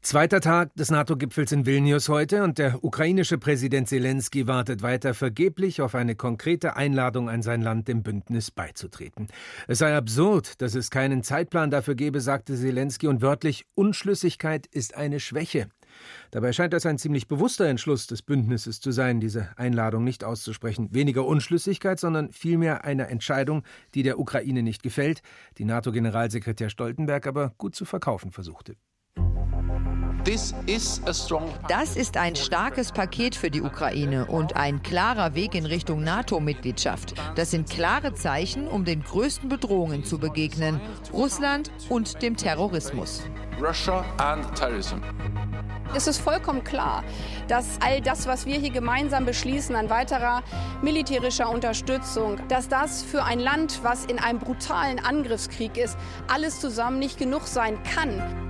Zweiter Tag des NATO-Gipfels in Vilnius heute und der ukrainische Präsident Zelensky wartet weiter vergeblich auf eine konkrete Einladung an sein Land, dem Bündnis beizutreten. Es sei absurd, dass es keinen Zeitplan dafür gebe, sagte Zelensky und wörtlich Unschlüssigkeit ist eine Schwäche. Dabei scheint das ein ziemlich bewusster Entschluss des Bündnisses zu sein, diese Einladung nicht auszusprechen. Weniger Unschlüssigkeit, sondern vielmehr eine Entscheidung, die der Ukraine nicht gefällt, die NATO-Generalsekretär Stoltenberg aber gut zu verkaufen versuchte. Das ist ein starkes Paket für die Ukraine und ein klarer Weg in Richtung NATO-Mitgliedschaft. Das sind klare Zeichen, um den größten Bedrohungen zu begegnen, Russland und dem Terrorismus. Russia and terrorism. Es ist vollkommen klar, dass all das, was wir hier gemeinsam beschließen an weiterer militärischer Unterstützung, dass das für ein Land, was in einem brutalen Angriffskrieg ist, alles zusammen nicht genug sein kann.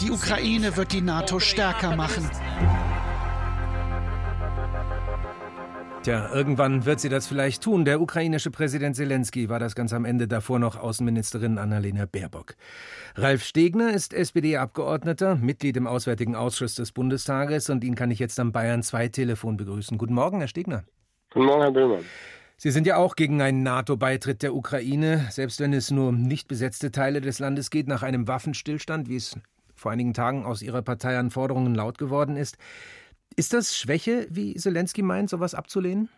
Die Ukraine wird die NATO stärker machen. Tja, irgendwann wird sie das vielleicht tun. Der ukrainische Präsident Zelensky war das ganz am Ende davor noch Außenministerin Annalena Baerbock. Ralf Stegner ist SPD-Abgeordneter, Mitglied im Auswärtigen Ausschuss des Bundestages und ihn kann ich jetzt am Bayern 2 Telefon begrüßen. Guten Morgen, Herr Stegner. Guten Morgen, Herr Böhmann. Sie sind ja auch gegen einen NATO-Beitritt der Ukraine, selbst wenn es nur um nicht besetzte Teile des Landes geht, nach einem Waffenstillstand, wie es vor einigen Tagen aus Ihrer Partei an Forderungen laut geworden ist. Ist das Schwäche, wie Zelensky meint, sowas abzulehnen?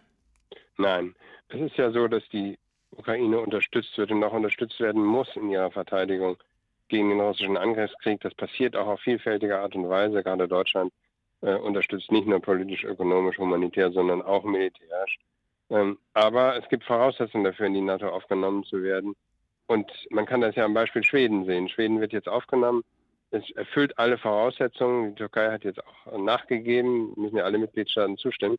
Nein. Es ist ja so, dass die Ukraine unterstützt wird und auch unterstützt werden muss in ihrer Verteidigung gegen den russischen Angriffskrieg. Das passiert auch auf vielfältige Art und Weise. Gerade Deutschland äh, unterstützt nicht nur politisch, ökonomisch, humanitär, sondern auch militärisch. Ähm, aber es gibt Voraussetzungen dafür, in die NATO aufgenommen zu werden. Und man kann das ja am Beispiel Schweden sehen. Schweden wird jetzt aufgenommen. Es erfüllt alle Voraussetzungen. Die Türkei hat jetzt auch nachgegeben, müssen ja alle Mitgliedstaaten zustimmen.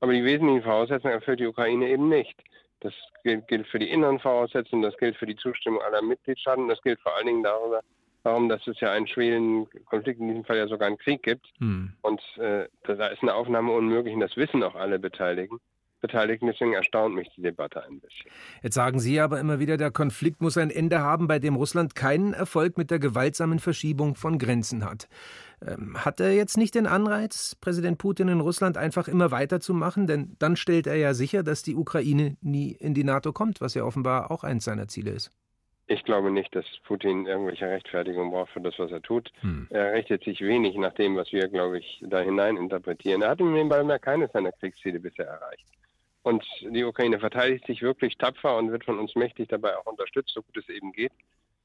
Aber die wesentlichen Voraussetzungen erfüllt die Ukraine eben nicht. Das gilt, für die inneren Voraussetzungen, das gilt für die Zustimmung aller Mitgliedstaaten, das gilt vor allen Dingen darüber, darum, dass es ja einen schwelen Konflikt, in diesem Fall ja sogar einen Krieg gibt. Hm. Und äh, da ist eine Aufnahme unmöglich und das wissen auch alle Beteiligten. Beteiligten. Deswegen erstaunt mich die Debatte ein bisschen. Jetzt sagen Sie aber immer wieder, der Konflikt muss ein Ende haben, bei dem Russland keinen Erfolg mit der gewaltsamen Verschiebung von Grenzen hat. Ähm, hat er jetzt nicht den Anreiz, Präsident Putin in Russland einfach immer weiterzumachen? Denn dann stellt er ja sicher, dass die Ukraine nie in die NATO kommt, was ja offenbar auch eins seiner Ziele ist. Ich glaube nicht, dass Putin irgendwelche Rechtfertigung braucht für das, was er tut. Hm. Er richtet sich wenig nach dem, was wir, glaube ich, da hinein interpretieren. Er hat im Ball keines seiner Kriegsziele bisher erreicht. Und die Ukraine verteidigt sich wirklich tapfer und wird von uns mächtig dabei auch unterstützt, so gut es eben geht.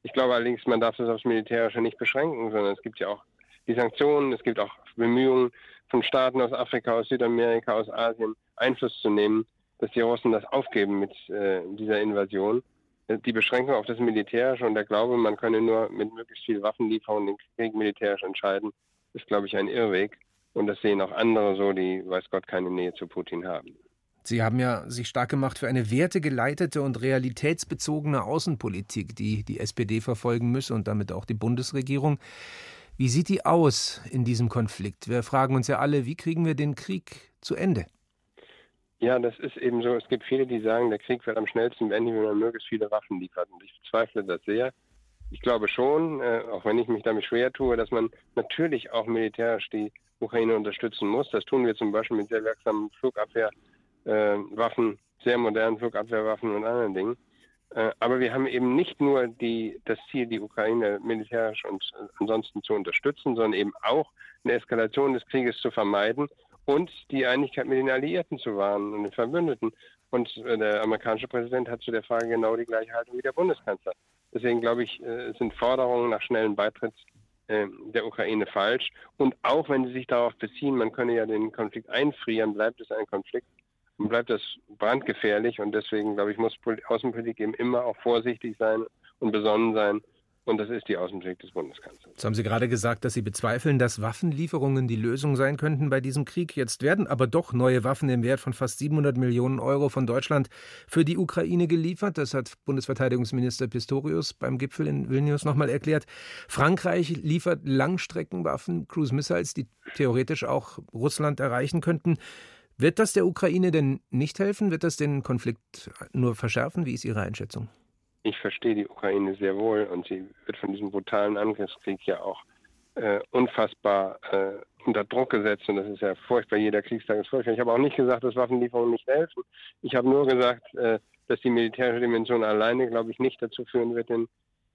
Ich glaube allerdings, man darf das aufs Militärische nicht beschränken, sondern es gibt ja auch die Sanktionen, es gibt auch Bemühungen von Staaten aus Afrika, aus Südamerika, aus Asien, Einfluss zu nehmen, dass die Russen das aufgeben mit äh, dieser Invasion. Die Beschränkung auf das Militärische und der Glaube, man könne nur mit möglichst viel Waffenlieferung den Krieg militärisch entscheiden, ist, glaube ich, ein Irrweg. Und das sehen auch andere so, die, weiß Gott, keine Nähe zu Putin haben. Sie haben ja sich stark gemacht für eine wertegeleitete und realitätsbezogene Außenpolitik, die die SPD verfolgen müsse und damit auch die Bundesregierung. Wie sieht die aus in diesem Konflikt? Wir fragen uns ja alle, wie kriegen wir den Krieg zu Ende? Ja, das ist eben so. Es gibt viele, die sagen, der Krieg wird am schnellsten beenden, wenn man möglichst viele Waffen liefert. Und ich bezweifle das sehr. Ich glaube schon, äh, auch wenn ich mich damit schwer tue, dass man natürlich auch militärisch die Ukraine unterstützen muss. Das tun wir zum Beispiel mit sehr wirksamen Flugabwehr Waffen, sehr modernen Flugabwehrwaffen und anderen Dingen. Äh, aber wir haben eben nicht nur die, das Ziel, die Ukraine militärisch und äh, ansonsten zu unterstützen, sondern eben auch eine Eskalation des Krieges zu vermeiden und die Einigkeit mit den Alliierten zu wahren und den Verbündeten. Und äh, der amerikanische Präsident hat zu der Frage genau die gleiche Haltung wie der Bundeskanzler. Deswegen glaube ich, äh, sind Forderungen nach schnellen Beitritt äh, der Ukraine falsch. Und auch wenn sie sich darauf beziehen, man könne ja den Konflikt einfrieren, bleibt es ein Konflikt, bleibt das brandgefährlich und deswegen, glaube ich, muss Außenpolitik eben immer auch vorsichtig sein und besonnen sein. Und das ist die Außenpolitik des Bundeskanzlers. Jetzt haben Sie gerade gesagt, dass Sie bezweifeln, dass Waffenlieferungen die Lösung sein könnten bei diesem Krieg. Jetzt werden aber doch neue Waffen im Wert von fast 700 Millionen Euro von Deutschland für die Ukraine geliefert. Das hat Bundesverteidigungsminister Pistorius beim Gipfel in Vilnius nochmal erklärt. Frankreich liefert Langstreckenwaffen, Cruise Missiles, die theoretisch auch Russland erreichen könnten. Wird das der Ukraine denn nicht helfen? Wird das den Konflikt nur verschärfen? Wie ist Ihre Einschätzung? Ich verstehe die Ukraine sehr wohl und sie wird von diesem brutalen Angriffskrieg ja auch äh, unfassbar äh, unter Druck gesetzt und das ist ja furchtbar. Jeder Kriegstag ist furchtbar. Ich habe auch nicht gesagt, dass Waffenlieferungen nicht helfen. Ich habe nur gesagt, äh, dass die militärische Dimension alleine, glaube ich, nicht dazu führen wird, den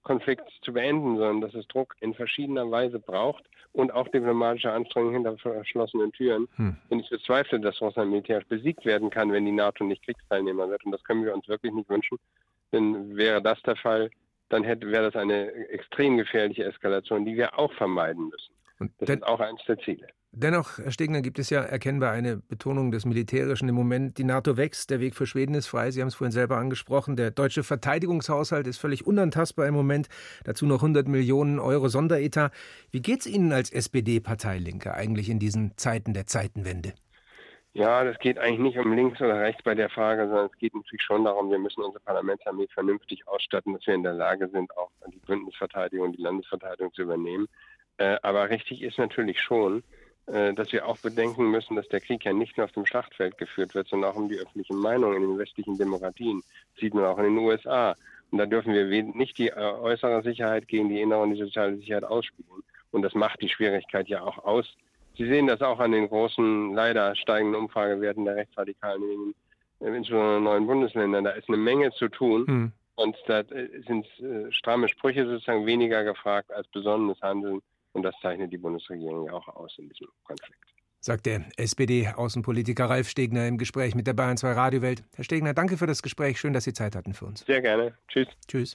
Konflikt zu beenden, sondern dass es Druck in verschiedener Weise braucht und auch diplomatische Anstrengungen hinter verschlossenen Türen. Hm. Und ich bezweifle, dass Russland militärisch besiegt werden kann, wenn die NATO nicht Kriegsteilnehmer wird. Und das können wir uns wirklich nicht wünschen. Denn wäre das der Fall, dann hätte, wäre das eine extrem gefährliche Eskalation, die wir auch vermeiden müssen. das ist auch eines der Ziele. Dennoch, Herr Stegner, gibt es ja erkennbar eine Betonung des Militärischen im Moment. Die NATO wächst, der Weg für Schweden ist frei. Sie haben es vorhin selber angesprochen. Der deutsche Verteidigungshaushalt ist völlig unantastbar im Moment. Dazu noch 100 Millionen Euro Sonderetat. Wie geht es Ihnen als SPD-Parteilinke eigentlich in diesen Zeiten der Zeitenwende? Ja, das geht eigentlich nicht um links oder rechts bei der Frage, sondern es geht natürlich schon darum, wir müssen unsere Parlamentsarmee vernünftig ausstatten, dass wir in der Lage sind, auch die Bündnisverteidigung, die Landesverteidigung zu übernehmen. Äh, aber richtig ist natürlich schon, dass wir auch bedenken müssen, dass der Krieg ja nicht nur auf dem Schlachtfeld geführt wird, sondern auch um die öffentliche Meinung in den westlichen Demokratien. Das sieht man auch in den USA. Und da dürfen wir nicht die äh, äußere Sicherheit gegen die innere und die soziale Sicherheit ausspielen. Und das macht die Schwierigkeit ja auch aus. Sie sehen das auch an den großen, leider steigenden Umfragewerten der Rechtsradikalen in den insbesondere neuen Bundesländern. Da ist eine Menge zu tun. Mhm. Und da äh, sind stramme Sprüche sozusagen weniger gefragt als besonnenes Handeln. Und das zeichnet die Bundesregierung ja auch aus in diesem Konflikt. Sagt der SPD-Außenpolitiker Ralf Stegner im Gespräch mit der Bayern 2 Radiowelt. Herr Stegner, danke für das Gespräch. Schön, dass Sie Zeit hatten für uns. Sehr gerne. Tschüss. Tschüss.